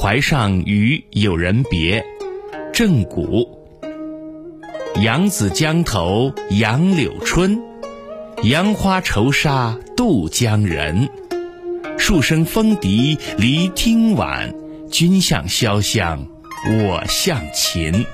怀上与友人别，郑谷。扬子江头杨柳春，杨花愁杀渡江人。数声风笛离汀晚，君向潇湘，我向秦。